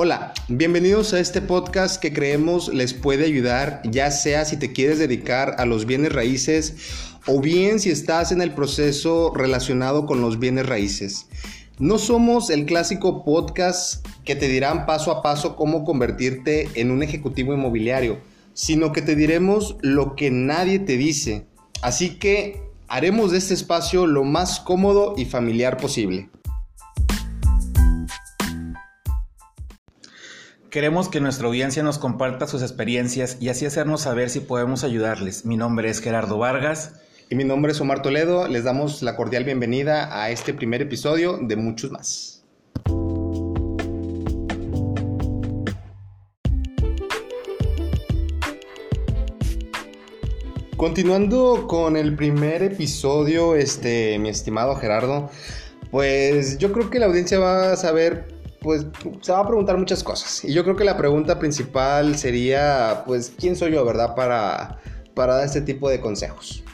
Hola, bienvenidos a este podcast que creemos les puede ayudar, ya sea si te quieres dedicar a los bienes raíces o bien si estás en el proceso relacionado con los bienes raíces. No somos el clásico podcast que te dirán paso a paso cómo convertirte en un ejecutivo inmobiliario, sino que te diremos lo que nadie te dice. Así que haremos de este espacio lo más cómodo y familiar posible. Queremos que nuestra audiencia nos comparta sus experiencias y así hacernos saber si podemos ayudarles. Mi nombre es Gerardo Vargas. Y mi nombre es Omar Toledo. Les damos la cordial bienvenida a este primer episodio de muchos más. Continuando con el primer episodio, este, mi estimado Gerardo, pues yo creo que la audiencia va a saber pues se va a preguntar muchas cosas. Y yo creo que la pregunta principal sería, pues, ¿quién soy yo, verdad, para, para dar este tipo de consejos?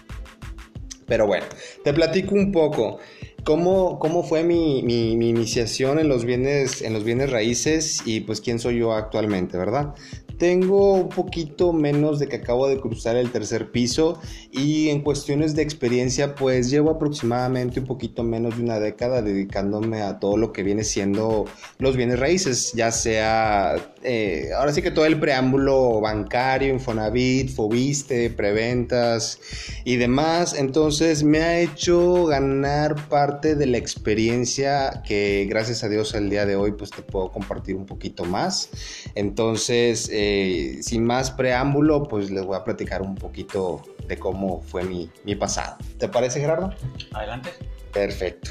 Pero bueno, te platico un poco cómo, cómo fue mi, mi, iniciación en los, bienes, en los bienes raíces y pues quién soy yo actualmente, ¿verdad? Tengo un poquito menos de que acabo de cruzar el tercer piso y en cuestiones de experiencia pues llevo aproximadamente un poquito menos de una década dedicándome a todo lo que viene siendo los bienes raíces, ya sea eh, ahora sí que todo el preámbulo bancario, Infonavit, Fobiste, preventas y demás, entonces me ha hecho ganar parte de la experiencia que gracias a Dios el día de hoy pues te puedo compartir un poquito más, entonces sin más preámbulo, pues les voy a platicar un poquito de cómo fue mi, mi pasado. ¿Te parece, Gerardo? Adelante. Perfecto.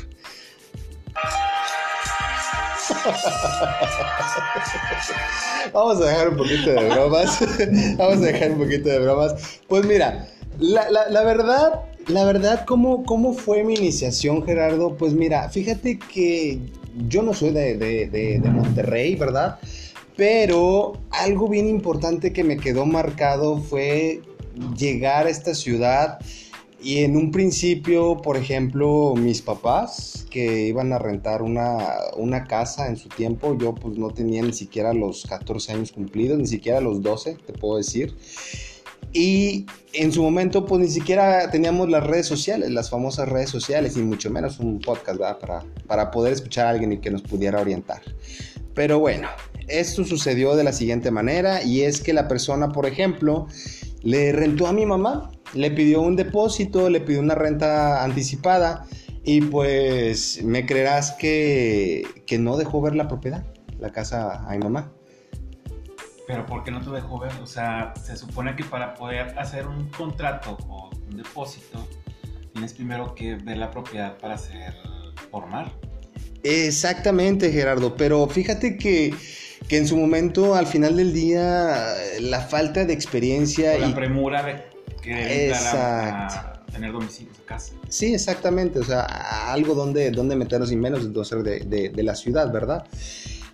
Vamos a dejar un poquito de bromas. Vamos a dejar un poquito de bromas. Pues mira, la, la, la verdad, la verdad, ¿cómo, ¿cómo fue mi iniciación, Gerardo? Pues mira, fíjate que yo no soy de, de, de, de Monterrey, ¿verdad? Pero algo bien importante que me quedó marcado fue llegar a esta ciudad y en un principio, por ejemplo, mis papás que iban a rentar una, una, casa en su tiempo, yo pues no tenía ni siquiera los 14 años cumplidos, ni siquiera los 12, te puedo decir. Y en su momento pues ni siquiera teníamos las redes sociales, las famosas redes sociales y mucho menos un podcast. Para, para poder escuchar a alguien y que nos pudiera orientar. Pero bueno, esto sucedió de la siguiente manera y es que la persona, por ejemplo, le rentó a mi mamá, le pidió un depósito, le pidió una renta anticipada y pues me creerás que, que no dejó ver la propiedad, la casa a mi mamá. Pero ¿por qué no te dejó ver? O sea, se supone que para poder hacer un contrato o un depósito, tienes primero que ver la propiedad para hacer formar. Exactamente, Gerardo, pero fíjate que que en su momento, al final del día, la falta de experiencia... O la premura de querer a, tener domicilio casa. Sí, exactamente, o sea, algo donde, donde meternos y menos de, de, de la ciudad, ¿verdad?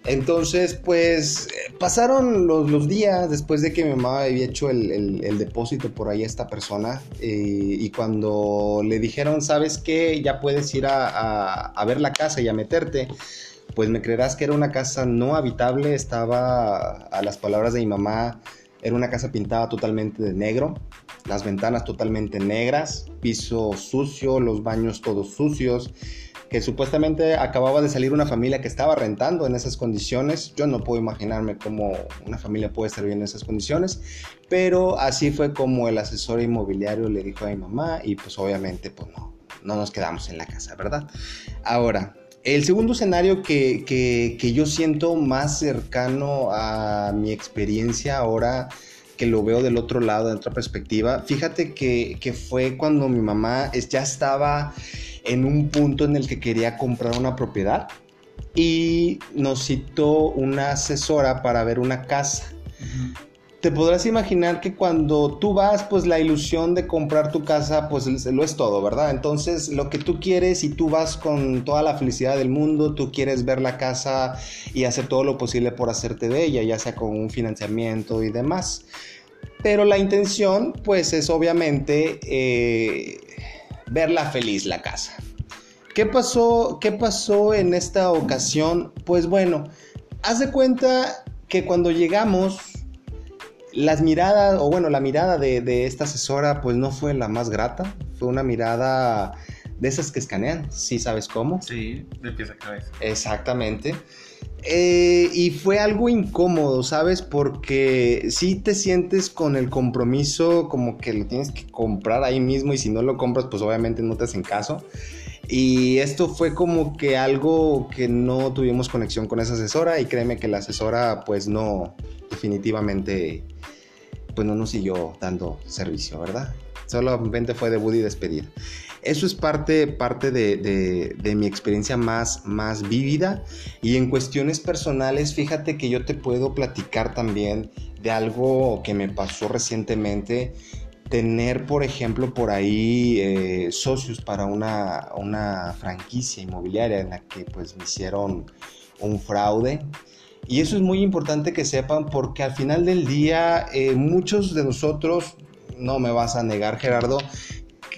Entonces, pues pasaron los, los, días después de que mi mamá había hecho el, el, el depósito por ahí a esta persona eh, y cuando le dijeron, ¿sabes qué? Ya puedes ir a, a, a ver la casa y a meterte pues me creerás que era una casa no habitable, estaba a las palabras de mi mamá, era una casa pintada totalmente de negro, las ventanas totalmente negras, piso sucio, los baños todos sucios, que supuestamente acababa de salir una familia que estaba rentando en esas condiciones. Yo no puedo imaginarme cómo una familia puede estar bien en esas condiciones, pero así fue como el asesor inmobiliario le dijo a mi mamá y pues obviamente pues no, no nos quedamos en la casa, ¿verdad? Ahora, el segundo escenario que, que, yo siento más cercano a mi experiencia ahora que lo veo del otro lado, de otra perspectiva, fíjate que, que fue cuando mi mamá ya estaba en un punto en el que quería comprar una propiedad y nos citó una asesora para ver una casa te podrás imaginar que cuando tú vas, pues la ilusión de comprar tu casa, pues lo es todo, ¿verdad? Entonces, lo que tú quieres y tú vas con toda la felicidad del mundo, tú quieres ver la casa y hacer todo lo posible por hacerte de ella, ya sea con un financiamiento y demás. Pero la intención, pues es obviamente eh, verla feliz la casa. ¿Qué pasó, ¿Qué pasó en esta ocasión? Pues bueno, haz de cuenta que cuando llegamos, las miradas, o bueno, la mirada de, de, esta asesora, pues no fue la más grata. Fue una mirada de esas que escanean, ¿sí sabes cómo? Sí, de pies a cabeza. Exactamente. Eh, y fue algo incómodo, ¿sabes? Porque si te sientes con el compromiso como que lo tienes que comprar ahí mismo y si no lo compras, pues obviamente no te hacen caso. Y esto fue como que algo que no tuvimos conexión con esa asesora y créeme que la asesora pues no, definitivamente, pues no nos siguió dando servicio, ¿verdad? Solamente fue debut y despedir. Eso es parte, parte de, mi experiencia más, más vívida. Y en cuestiones personales, fíjate que yo te puedo platicar también de algo que me pasó recientemente. Tener, por ejemplo, por ahí eh, socios para una, una franquicia inmobiliaria en la que pues me hicieron un fraude. Y eso es muy importante que sepan porque al final del día eh, muchos de nosotros, no me vas a negar Gerardo,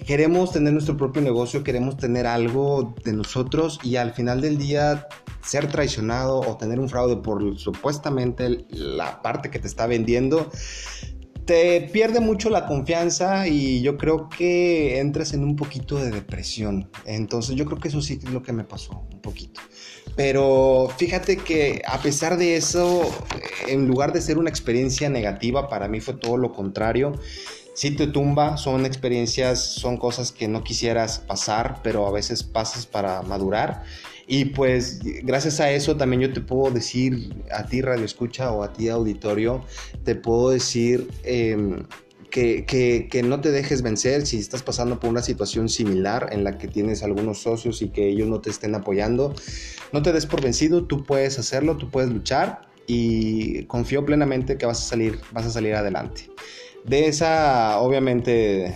queremos tener nuestro propio negocio, queremos tener algo de nosotros y al final del día ser traicionado o tener un fraude por supuestamente la parte que te está vendiendo, te pierde mucho la confianza y yo creo que entras en un poquito de depresión. Entonces yo creo que eso sí es lo que me pasó, un poquito. Pero fíjate que a pesar de eso, en lugar de ser una experiencia negativa, para mí fue todo lo contrario sí te tumba, son experiencias, son cosas que no quisieras pasar, pero a veces pasas para madurar. Y pues gracias a eso también yo te puedo decir a ti radio escucha o a ti auditorio, te puedo decir em, que, que, que, no te dejes vencer si estás pasando por una situación similar en la que tienes algunos socios y que ellos no te estén apoyando. No te des por vencido, tú puedes hacerlo, tú puedes luchar y confío plenamente que vas a salir, vas a salir adelante. De esa, obviamente,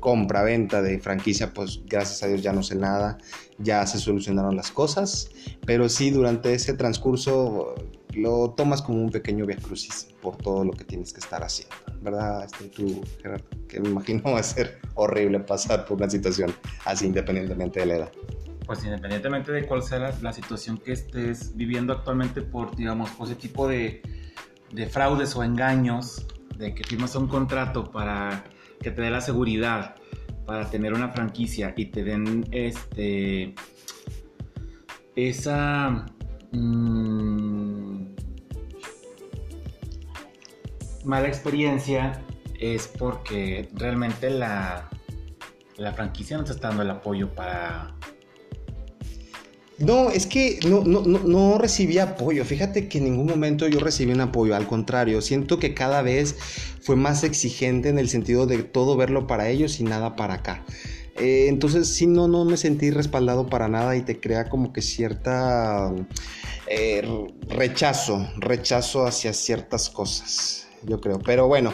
compra-venta de franquicia, pues gracias a Dios ya no sé nada, ya se solucionaron las cosas, pero sí durante ese transcurso lo tomas como un pequeño via crucis por todo lo que tienes que estar haciendo, ¿verdad? Este, tú, Gerardo, que me imagino va a ser horrible pasar por una situación así independientemente de la edad. Pues independientemente de cuál sea la, situación que estés viviendo actualmente por, digamos, por ese tipo de, de fraudes o engaños, de que firmas un contrato para que te dé la seguridad para tener una franquicia y te den este esa mm, mala experiencia es porque realmente la, la franquicia no te está dando el apoyo para no, es que no, no, no, recibí apoyo. Fíjate que en ningún momento yo recibí un apoyo. Al contrario, siento que cada vez fue más exigente en el sentido de todo verlo para ellos y nada para acá. Eh, entonces sí, no, no me sentí respaldado para nada y te crea como que cierta eh, rechazo, rechazo hacia ciertas cosas, yo creo. Pero bueno,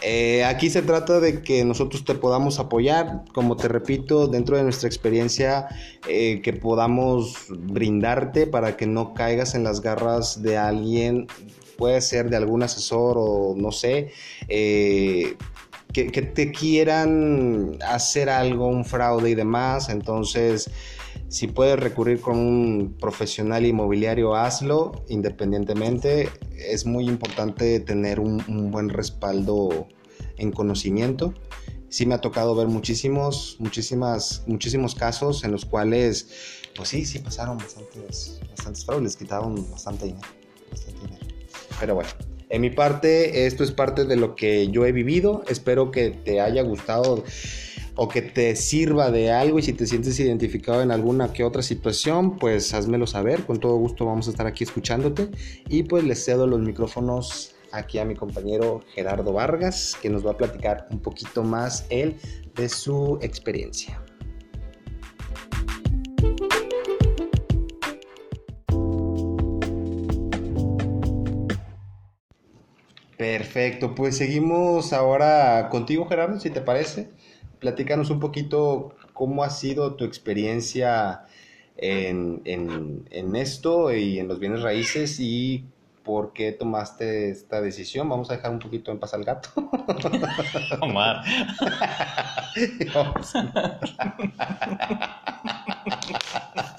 eh, aquí se trata de que nosotros te podamos apoyar, como te repito, dentro de nuestra experiencia, eh, que podamos brindarte para que no caigas en las garras de alguien, puede ser de algún asesor o no sé, eh, que, que te quieran hacer algo, un fraude y demás. Entonces, si puedes recurrir con un profesional inmobiliario, hazlo independientemente. Es muy importante tener un, buen respaldo en conocimiento. Sí me ha tocado ver muchísimos, muchísimas, muchísimos casos en los cuales, pues sí, sí pasaron bastantes, bastantes fraudes, les quitaron bastante dinero, bastante dinero. Pero bueno, en mi parte, esto es parte de lo que yo he vivido. Espero que te haya gustado o que te sirva de algo y si te sientes identificado en alguna que otra situación, pues házmelo saber, con todo gusto vamos a estar aquí escuchándote. Y pues les cedo los micrófonos aquí a mi compañero Gerardo Vargas, que nos va a platicar un poquito más él de su experiencia. Perfecto, pues seguimos ahora contigo Gerardo, si te parece platícanos un poquito cómo ha sido tu experiencia en, esto y en los bienes raíces y por qué tomaste esta decisión. Vamos a dejar un poquito en paz al gato. Omar.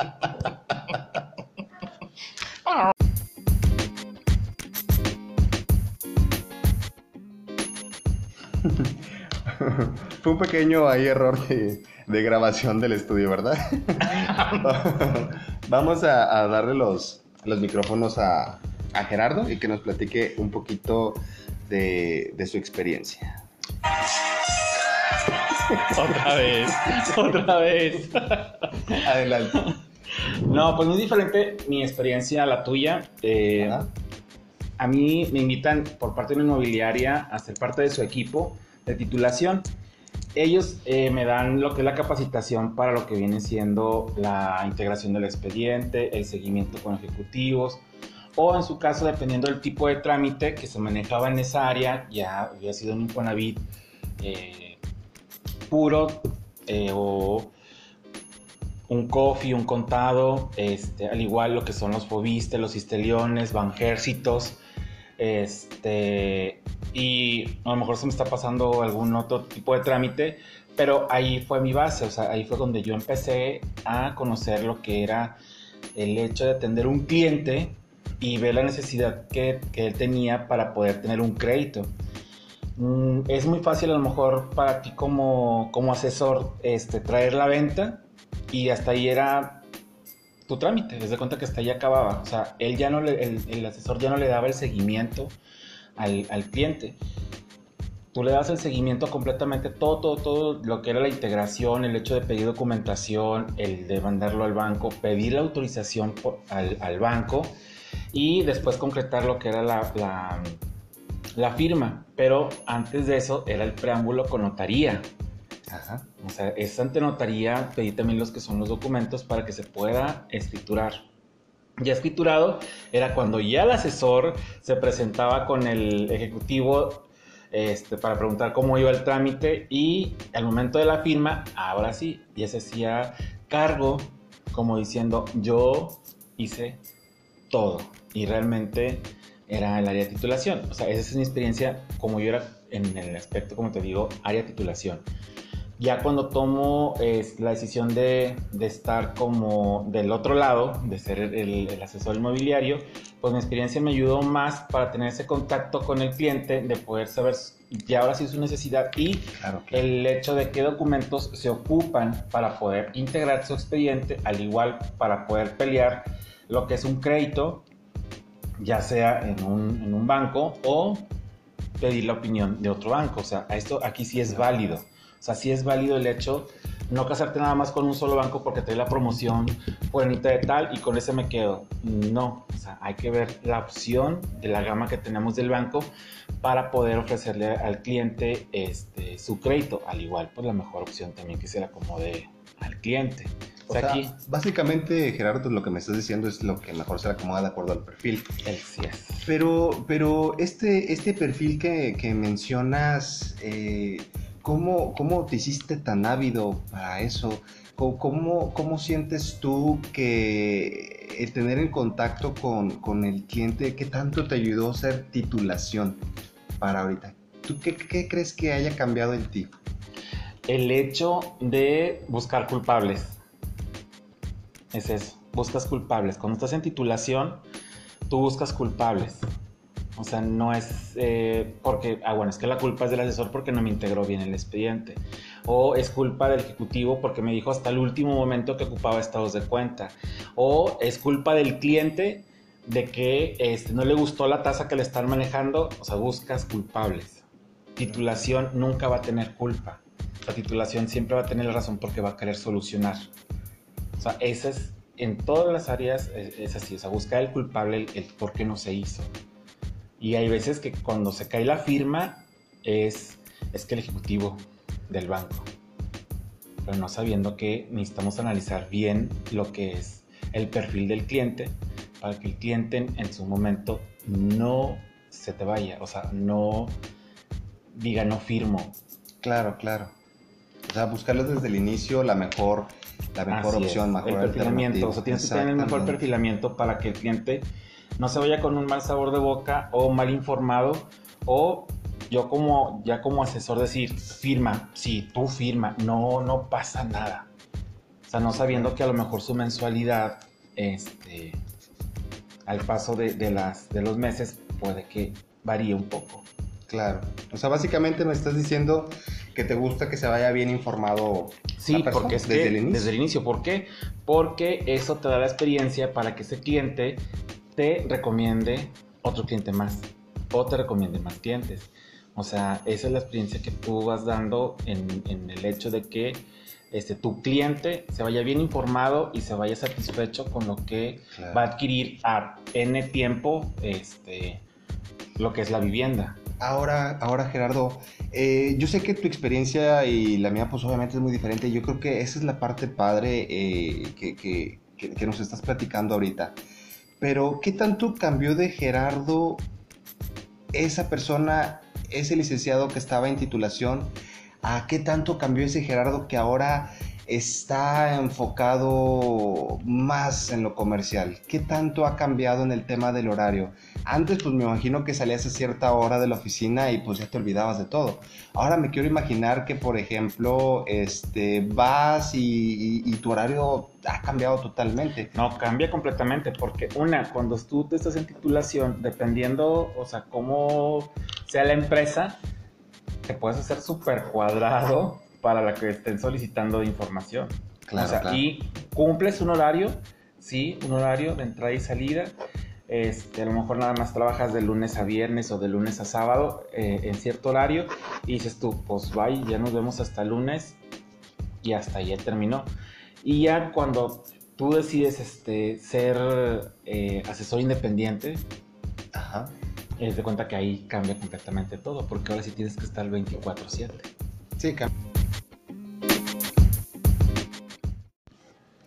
un pequeño ahí error de, grabación del estudio, ¿verdad? Vamos a, darle los, los micrófonos a, Gerardo y que nos platique un poquito de, de su experiencia. otra vez, otra vez. Adelante. No, pues muy diferente mi experiencia a la tuya. Eh, a mí me invitan por parte de una inmobiliaria a ser parte de su equipo de titulación. Ellos eh, me dan lo que es la capacitación para lo que viene siendo la integración del expediente, el seguimiento con ejecutivos, o en su caso, dependiendo del tipo de trámite que se manejaba en esa área, ya había sido un Infonavit eh, puro eh, o un coffee, un contado, este, al igual lo que son los fobistes, los histeliones, banjércitos, este, y a lo mejor se me está pasando algún otro tipo de trámite, pero ahí fue mi base, o sea, ahí fue donde yo empecé a conocer lo que era el hecho de atender un cliente y ver la necesidad que, que él tenía para poder tener un crédito. Mm, es muy fácil a lo mejor para ti como, como asesor este, traer la venta y hasta ahí era tu trámite, desde cuenta que hasta ahí acababa. O sea, él ya no le, el, asesor ya no le daba el seguimiento al, cliente. Tú le das el seguimiento completamente, todo, todo, todo lo que era la integración, el hecho de pedir documentación, el de mandarlo al banco, pedir la autorización al, banco y después concretar lo que era la, la firma. Pero antes de eso era el preámbulo con notaría. O sea, es ante notaría pedir también los que son los documentos para que se pueda escriturar. Ya escriturado era cuando ya el asesor se presentaba con el ejecutivo este, para preguntar cómo iba el trámite y al momento de la firma, ahora sí, ya se hacía cargo como diciendo yo hice todo y realmente era el área de titulación. O sea, esa es mi experiencia como yo era en el aspecto, como te digo, área de titulación ya cuando tomo la decisión de, estar como del otro lado, de ser el, asesor inmobiliario, pues mi experiencia me ayudó más para tener ese contacto con el cliente, de poder saber ya ahora sí su necesidad y el hecho de qué documentos se ocupan para poder integrar su expediente, al igual para poder pelear lo que es un crédito, ya sea en un, en un banco o pedir la opinión de otro banco. O sea, esto aquí sí es válido. O sea, sí es válido el hecho no casarte nada más con un solo banco porque te doy la promoción fueranita de tal y con ese me quedo. No, o sea, hay que ver la opción de la gama que tenemos del banco para poder ofrecerle al cliente este, su crédito. Al igual, pues la mejor opción también que se le acomode al cliente. O, sea, aquí, básicamente, Gerardo, lo que me estás diciendo es lo que mejor se le acomoda de acuerdo al perfil. Sí es. Pero, pero este, este perfil que, que mencionas... Eh, ¿Cómo, ¿Cómo te hiciste tan ávido para eso? ¿Cómo, cómo, sientes tú que el tener en contacto con, con, el cliente, qué tanto te ayudó a hacer titulación para ahorita? ¿Tú qué, qué, crees que haya cambiado en ti? El hecho de buscar culpables. Es eso, buscas culpables. Cuando estás en titulación, tú buscas culpables. O sea, no es eh, porque, ah, bueno, es que la culpa es del asesor porque no me integró bien el expediente. O es culpa del ejecutivo porque me dijo hasta el último momento que ocupaba estados de cuenta. O es culpa del cliente de que este, no le gustó la tasa que le están manejando. O sea, buscas culpables. Titulación nunca va a tener culpa. La titulación siempre va a tener la razón porque va a querer solucionar. O sea, ese es, en todas las áreas es, así. O sea, buscar el culpable, el, el por qué no se hizo. Y hay veces que cuando se cae la firma es, es que el ejecutivo del banco, pero no sabiendo que necesitamos analizar bien lo que es el perfil del cliente para que el cliente en su momento no se te vaya, o sea, no diga no firmo. Claro, claro. O sea, buscarlo desde el inicio, la mejor, la mejor opción, mejor el perfilamiento. O sea, tienes que tener el mejor perfilamiento para que el cliente no se vaya con un mal sabor de boca o mal informado o yo como ya como asesor decir firma, sí, tú firma, no no pasa nada. O sea, no sabiendo que a lo mejor su mensualidad este al paso de, las de los meses puede que varíe un poco. Claro. O sea, básicamente me estás diciendo que te gusta que se vaya bien informado. Sí, porque es desde el inicio. Desde el inicio, ¿por qué? Porque eso te da la experiencia para que ese cliente te recomiende otro cliente más o te recomiende más clientes. O sea, esa es la experiencia que tú vas dando en, el hecho de que este, tu cliente se vaya bien informado y se vaya satisfecho con lo que va a adquirir a N tiempo este, lo que es la vivienda. Ahora, ahora Gerardo, eh, yo sé que tu experiencia y la mía pues obviamente es muy diferente. Yo creo que esa es la parte padre eh, que, que, que, nos estás platicando ahorita. Pero, ¿qué tanto cambió de Gerardo esa persona, ese licenciado que estaba en titulación? ¿A qué tanto cambió ese Gerardo que ahora está enfocado más en lo comercial? ¿Qué tanto ha cambiado en el tema del horario? Antes pues me imagino que salías a cierta hora de la oficina y pues ya te olvidabas de todo. Ahora me quiero imaginar que por ejemplo este, vas y, tu horario ha cambiado totalmente. No, cambia completamente porque una, cuando tú te estás en titulación, dependiendo, o sea, cómo sea la empresa, te puedes hacer súper cuadrado para la que estén solicitando información. Claro, y cumples un horario, sí, un horario de entrada y salida. Este, a lo mejor nada más trabajas de lunes a viernes o de lunes a sábado eh, en cierto horario y dices tú, pues bye, ya nos vemos hasta el lunes y hasta ahí terminó. Y ya cuando tú decides este, ser eh, asesor independiente, Ajá. te cuenta que ahí cambia completamente todo, porque ahora sí tienes que estar 24/7. Sí, cambia.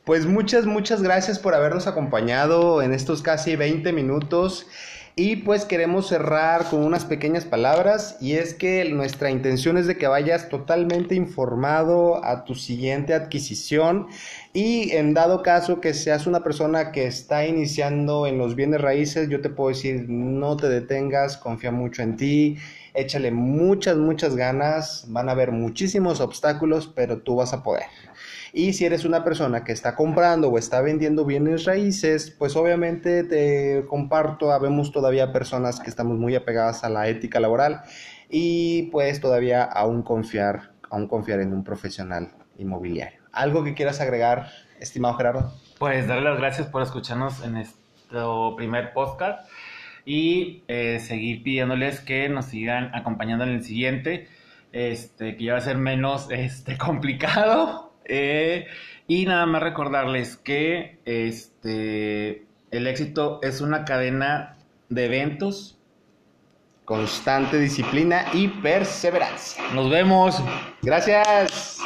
Pues muchas, muchas gracias por habernos acompañado en estos casi 20 minutos. Y pues queremos cerrar con unas pequeñas palabras y es que nuestra intención es de que vayas totalmente informado a tu siguiente adquisición y en dado caso que seas una persona que está iniciando en los bienes raíces, yo te puedo decir no te detengas, confía mucho en ti, échale muchas, muchas ganas, van a haber muchísimos obstáculos, pero tú vas a poder. Y si eres una persona que está comprando o está vendiendo bienes raíces, pues obviamente te comparto, habemos todavía personas que estamos muy apegadas a la ética laboral y pues todavía aún confiar, aún confiar en un profesional inmobiliario. ¿Algo que quieras agregar, estimado Gerardo? Pues darle las gracias por escucharnos en este primer podcast y eh, seguir pidiéndoles que nos sigan acompañando en el siguiente, este, que ya va a ser menos este, complicado eh, y nada más recordarles que este, el éxito es una cadena de eventos. Constante disciplina y perseverancia. Nos vemos. Gracias.